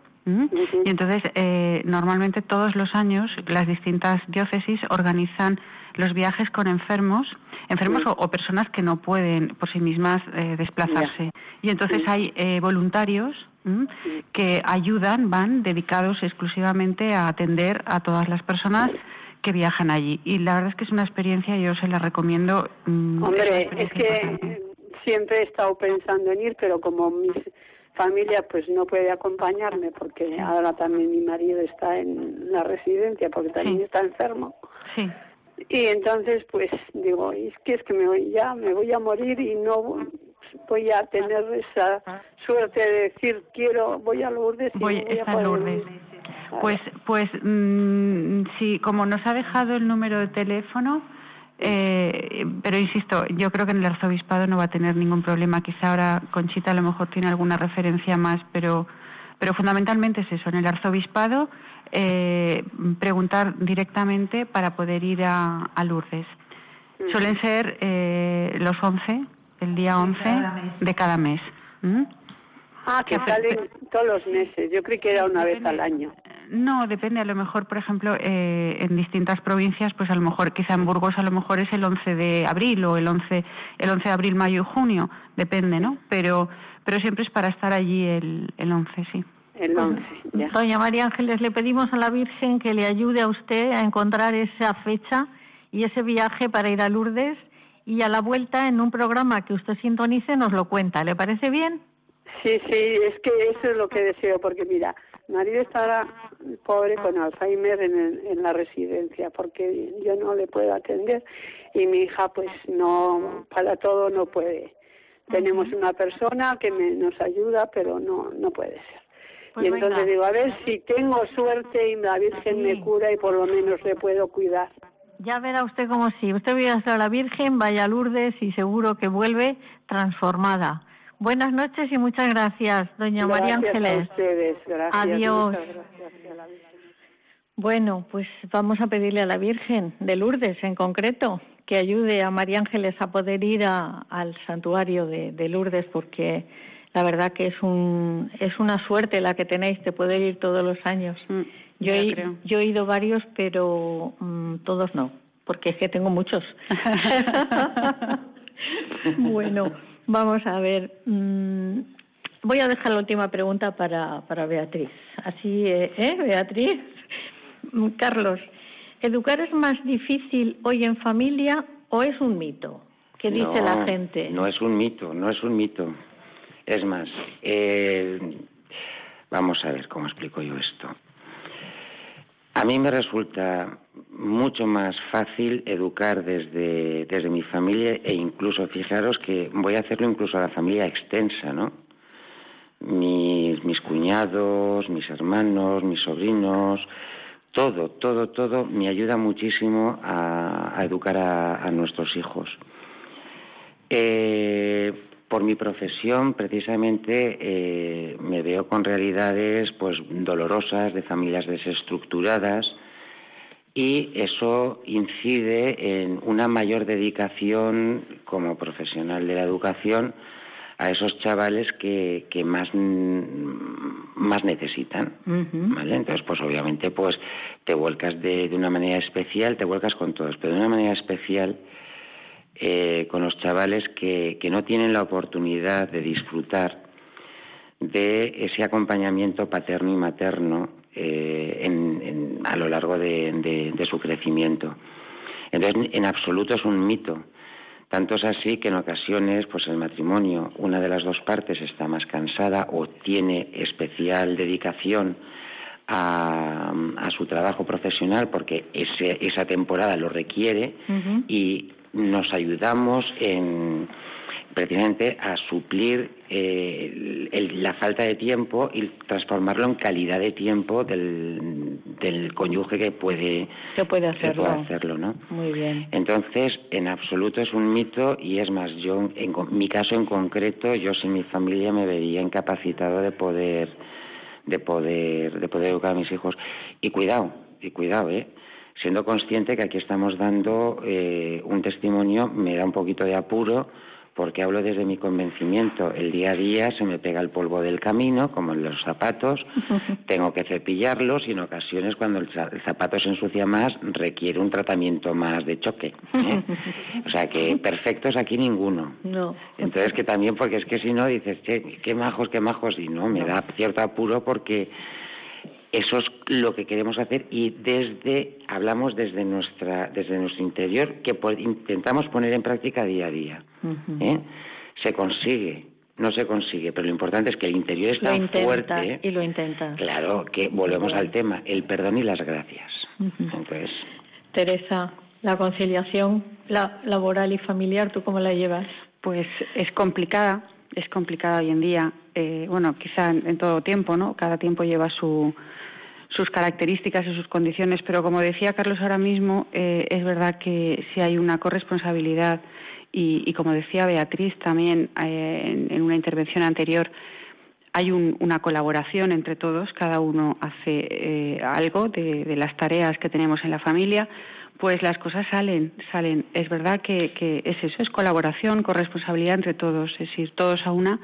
Y entonces, eh, normalmente todos los años las distintas diócesis organizan los viajes con enfermos, enfermos Sí. o, o personas que no pueden por sí mismas eh, desplazarse. Y entonces Sí. hay eh, voluntarios que ayudan, van dedicados exclusivamente a atender a todas las personas que viajan allí. Y la verdad es que es una experiencia, yo se la recomiendo. mm, es Hombre, es que siempre he estado pensando en ir, pero como mi familia pues no puede acompañarme porque ahora también mi marido está en la residencia porque también está enfermo. Sí. Y entonces pues digo, es que es que me voy ya, me voy a morir y no voy a tener esa suerte de decir quiero, voy a Lourdes y Voy, voy a poder Lourdes. ir. Pues, pues mm, sí, como nos ha dejado el número de teléfono, eh, pero insisto, yo creo que en el arzobispado no va a tener ningún problema. Quizá ahora Conchita a lo mejor tiene alguna referencia más, pero, pero fundamentalmente es eso, en el arzobispado eh, preguntar directamente para poder ir a, a Lourdes. Suelen ser eh, los 11, el día 11 de cada mes. ¿m? Ah, que salen todos los meses. Yo creí que era una vez al año. No, depende. A lo mejor, por ejemplo, eh, en distintas provincias, pues a lo mejor, quizá en Burgos a lo mejor es el 11 de abril o el 11, el 11 de abril, mayo y junio. Depende, ¿no? Pero, pero siempre es para estar allí el, el 11, sí. El 11, ya. Doña María Ángeles, le pedimos a la Virgen que le ayude a usted a encontrar esa fecha y ese viaje para ir a Lourdes y a la vuelta en un programa que usted sintonice nos lo cuenta. ¿Le parece bien? Sí, sí, es que eso es lo que deseo, porque mira, mi marido está ahora pobre con Alzheimer en, el- en la residencia, porque yo no le puedo atender y mi hija pues no, para todo no puede. Tenemos una persona que me, nos ayuda, pero no, no puede ser. Pues y entonces venga. digo, a ver si tengo suerte y la Virgen me cura y por lo menos le puedo cuidar. Ya verá usted como si usted vaya a la Virgen, vaya a Lourdes y seguro que vuelve transformada. Buenas noches y muchas gracias, doña María Gracias a Ángeles. ustedes, gracias. Adiós. gracias. Bueno, pues vamos a pedirle a la Virgen de Lourdes en concreto que ayude a María Ángeles a poder ir a- al santuario de, de Lourdes porque la verdad que es un es una suerte la que tenéis de poder ir todos los años. Mm, ya he, creo. yo he ido varios, pero mm, todos no, porque es que tengo muchos. bueno, vamos a ver. mm, voy a dejar la última pregunta para, para Beatriz. Así, eh, ¿eh, Beatriz? Mm, Carlos, ¿educar es más difícil hoy en familia o es un mito? ¿Qué dice No, la gente? No es un mito, no es un mito. Es más, eh, vamos a ver cómo explico yo esto. A mí me resulta mucho más fácil educar desde, desde mi familia e incluso, fijaros que voy a hacerlo incluso a la familia extensa, ¿no? Mis, mis cuñados, mis hermanos, mis sobrinos, todo, todo, todo me ayuda muchísimo a, a educar a, a nuestros hijos. Eh, por mi profesión, precisamente, eh, me veo con realidades pues dolorosas de familias desestructuradas y eso incide en una mayor dedicación como profesional de la educación a esos chavales que, que más, más necesitan. ¿vale? Entonces, pues obviamente, pues te vuelcas de, de una manera especial, te vuelcas con todos, pero de una manera especial eh, con los chavales que, que no tienen la oportunidad de disfrutar de ese acompañamiento paterno y materno eh, en- en- a lo largo de, de- de su crecimiento. Entonces, en absoluto es un mito. Tanto es así que en ocasiones, pues el matrimonio, una de las dos partes está más cansada o tiene especial dedicación a, a su trabajo profesional porque ese- esa temporada lo requiere y nos ayudamos en precisamente a suplir eh, la falta de tiempo y transformarlo en calidad de tiempo del, del cónyuge que puede, que puede hacerlo. hacerlo, ¿no? Muy bien. Entonces, en absoluto es un mito y es más, yo en, mi caso en concreto, yo sin mi familia me vería incapacitado de poder de poder de poder educar a mis hijos y cuidado y cuidado, eh siendo consciente que aquí estamos dando eh, un testimonio, me da un poquito de apuro porque hablo desde mi convencimiento. El día a día se me pega el polvo del camino, como en los zapatos, tengo que cepillarlos y en ocasiones cuando el, zapato se ensucia más requiere un tratamiento más de choque. ¿eh? O sea que perfectos aquí ninguno. No. Entonces que también, porque es que si no dices, qué majos, qué majos, y no, me da cierto apuro porque eso es lo que queremos hacer y desde hablamos desde nuestra desde nuestro interior que intentamos poner en práctica día a día ¿eh? se consigue no se consigue pero lo importante es que el interior es tan fuerte y lo intenta. claro que volvemos al tema el perdón y las gracias. Entonces Teresa la conciliación la laboral y familiar tú cómo la llevas pues es complicada es complicada hoy en día. Eh, bueno quizá en todo tiempo no cada tiempo lleva su sus características y sus condiciones, pero como decía Carlos ahora mismo, eh, es verdad que si hay una corresponsabilidad y, como decía Beatriz también eh, en, una intervención anterior, hay una colaboración entre todos, cada uno hace eh, algo de, las tareas que tenemos en la familia, pues las cosas salen, salen. Es verdad que, que es eso, es colaboración, corresponsabilidad entre todos, es decir, todos a una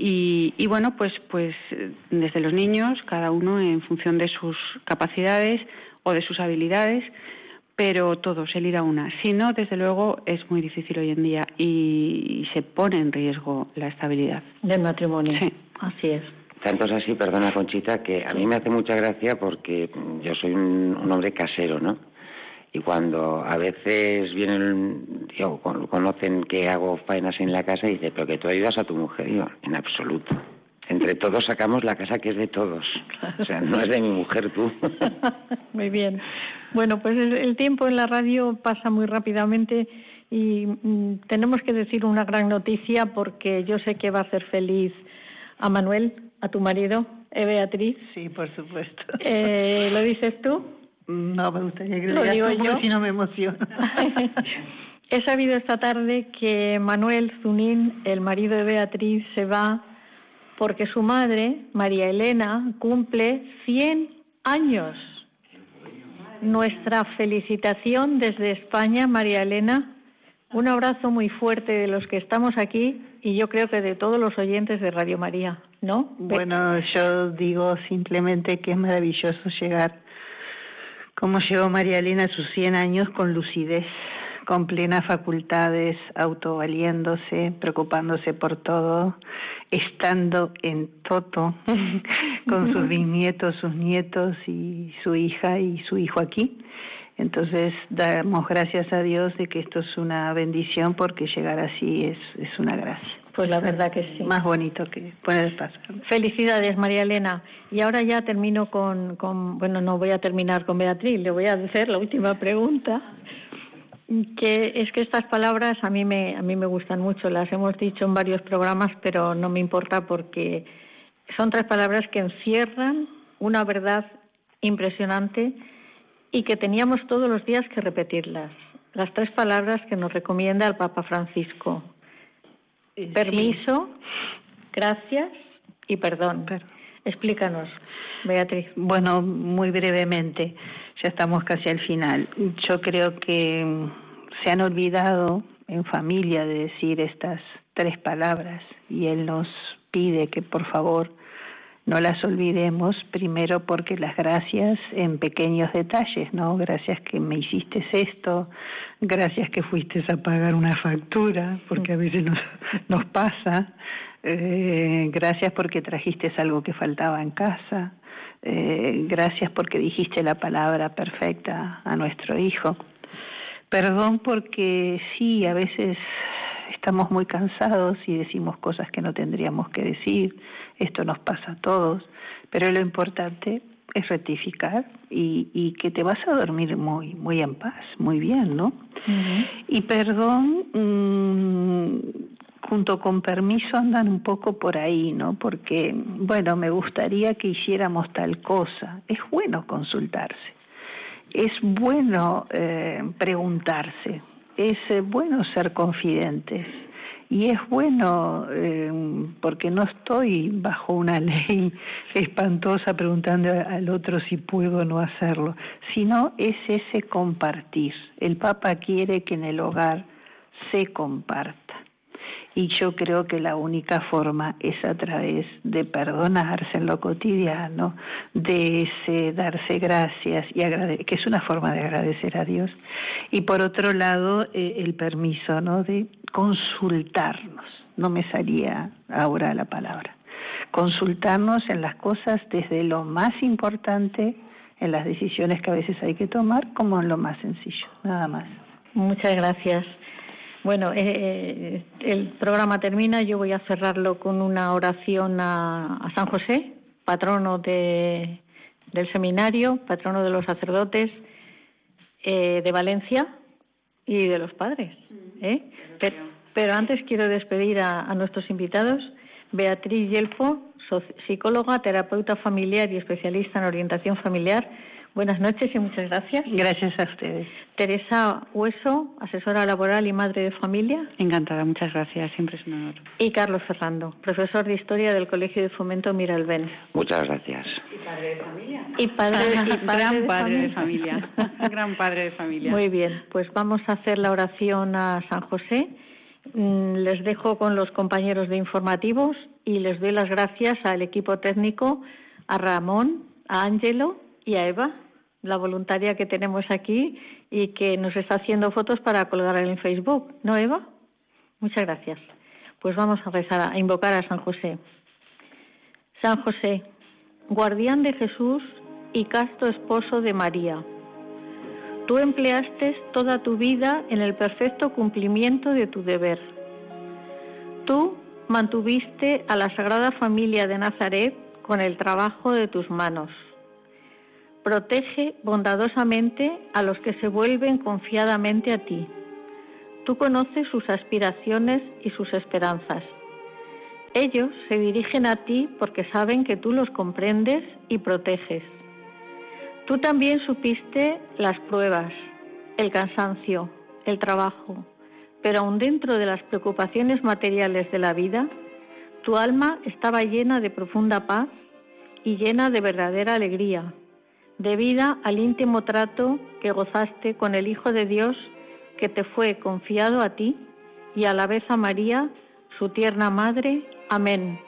y, bueno, pues, pues desde los niños, cada uno en función de sus capacidades o de sus habilidades, pero todos, el ir a una. Si no, desde luego, es muy difícil hoy en día y, se pone en riesgo la estabilidad. Del matrimonio. Sí. Así es. Tanto es así, perdona Conchita, que a mí me hace mucha gracia porque yo soy un hombre casero, ¿no? Y cuando a veces vienen, digo, conocen que hago faenas en la casa y dice, pero que tú ayudas a tu mujer, yo, en absoluto. Entre todos sacamos la casa que es de todos. O sea, no es de mi mujer tú. muy bien. Bueno, pues el, tiempo en la radio pasa muy rápidamente y mm, tenemos que decir una gran noticia porque yo sé que va a hacer feliz a Manuel, a tu marido, ¿eh, Beatriz? Sí, por supuesto. Eh, ¿Lo dices tú? No, me gustaría que lo, digo yo. si no me emociono. He sabido esta tarde que Manuel Zunín, el marido de Beatriz, se va porque su madre, María Elena, cumple 100 años. Nuestra felicitación desde España, María Elena. Un abrazo muy fuerte de los que estamos aquí y yo creo que de todos los oyentes de Radio María, ¿no? Bueno, yo digo simplemente que es maravilloso llegar cómo llegó María Elena sus 100 años con lucidez, con plenas facultades, autovaliéndose, preocupándose por todo, estando en toto con sus bisnietos, sus nietos y su hija y su hijo aquí. Entonces damos gracias a Dios de que esto es una bendición porque llegar así es, es una gracia. Pues la verdad que sí. Más bonito que puede pasar. Felicidades, María Elena. Y ahora ya termino con, con, bueno, no voy a terminar con Beatriz, le voy a hacer la última pregunta, que es que estas palabras a mí me, a mí me gustan mucho, las hemos dicho en varios programas, pero no me importa porque son tres palabras que encierran una verdad impresionante y que teníamos todos los días que repetirlas. Las tres palabras que nos recomienda el Papa Francisco permiso, gracias y perdón. Explícanos, Beatriz. Bueno, muy brevemente, ya estamos casi al final. Yo creo que se han olvidado en familia de decir estas tres palabras y él nos pide que por favor no las olvidemos, primero porque las gracias en pequeños detalles, ¿no? Gracias que me hiciste esto, gracias que fuiste a pagar una factura, porque a veces nos, nos pasa, eh, gracias porque trajiste algo que faltaba en casa, eh, gracias porque dijiste la palabra perfecta a nuestro hijo. Perdón porque sí, a veces estamos muy cansados y decimos cosas que no tendríamos que decir esto nos pasa a todos, pero lo importante es rectificar y, y, que te vas a dormir muy muy en paz, muy bien, ¿no? Y perdón, mmm, junto con permiso andan un poco por ahí, ¿no? Porque, bueno, me gustaría que hiciéramos tal cosa. Es bueno consultarse, es bueno eh, preguntarse, es eh, bueno ser confidentes y es bueno eh, porque no estoy bajo una ley espantosa preguntando al otro si puedo o no hacerlo, sino es ese compartir. El Papa quiere que en el hogar se comparta y yo creo que la única forma es a través de perdonarse en lo cotidiano, de ese darse gracias y que es una forma de agradecer a Dios y por otro lado eh, el permiso, ¿no? de consultarnos. No me salía ahora la palabra. Consultarnos en las cosas desde lo más importante en las decisiones que a veces hay que tomar como en lo más sencillo, nada más. Muchas gracias. Bueno, eh, eh, el programa termina. Yo voy a cerrarlo con una oración a, San José, patrono de, del seminario, patrono de los sacerdotes eh, de Valencia y de los padres. Pero, antes quiero despedir a, nuestros invitados. Beatriz Yelfo, psicóloga, terapeuta familiar y especialista en orientación familiar Buenas noches y muchas gracias. Gracias a ustedes. Teresa Hueso, asesora laboral y madre de familia. Encantada, muchas gracias, siempre es un honor. Y Carlos Fernando, profesor de Historia del Colegio de Fomento Miralben. Muchas gracias. Y padre de familia. Y padre, gran padre de familia. gran padre de familia. Muy bien, pues vamos a hacer la oración a San José. Mm, les dejo con los compañeros de informativos y les doy las gracias al equipo técnico, a Ramón, a Ángelo y a Eva la voluntaria que tenemos aquí y que nos está haciendo fotos para colgar en Facebook, ¿no, Eva? Muchas gracias. Pues vamos a rezar, a invocar a San José. San José, guardián de Jesús y casto esposo de María. Tú empleaste toda tu vida en el perfecto cumplimiento de tu deber. Tú mantuviste a la Sagrada Familia de Nazaret con el trabajo de tus manos Protege bondadosamente a los que se vuelven confiadamente a ti. Tú conoces sus aspiraciones y sus esperanzas. Ellos se dirigen a ti porque saben que tú los comprendes y proteges. Tú también supiste las pruebas, el cansancio, el trabajo, pero aun dentro de las preocupaciones materiales de la vida, tu alma estaba llena de profunda paz y llena de verdadera alegría debida al íntimo trato que gozaste con el Hijo de Dios que te fue confiado a ti y a la vez a María, su tierna madre. Amén.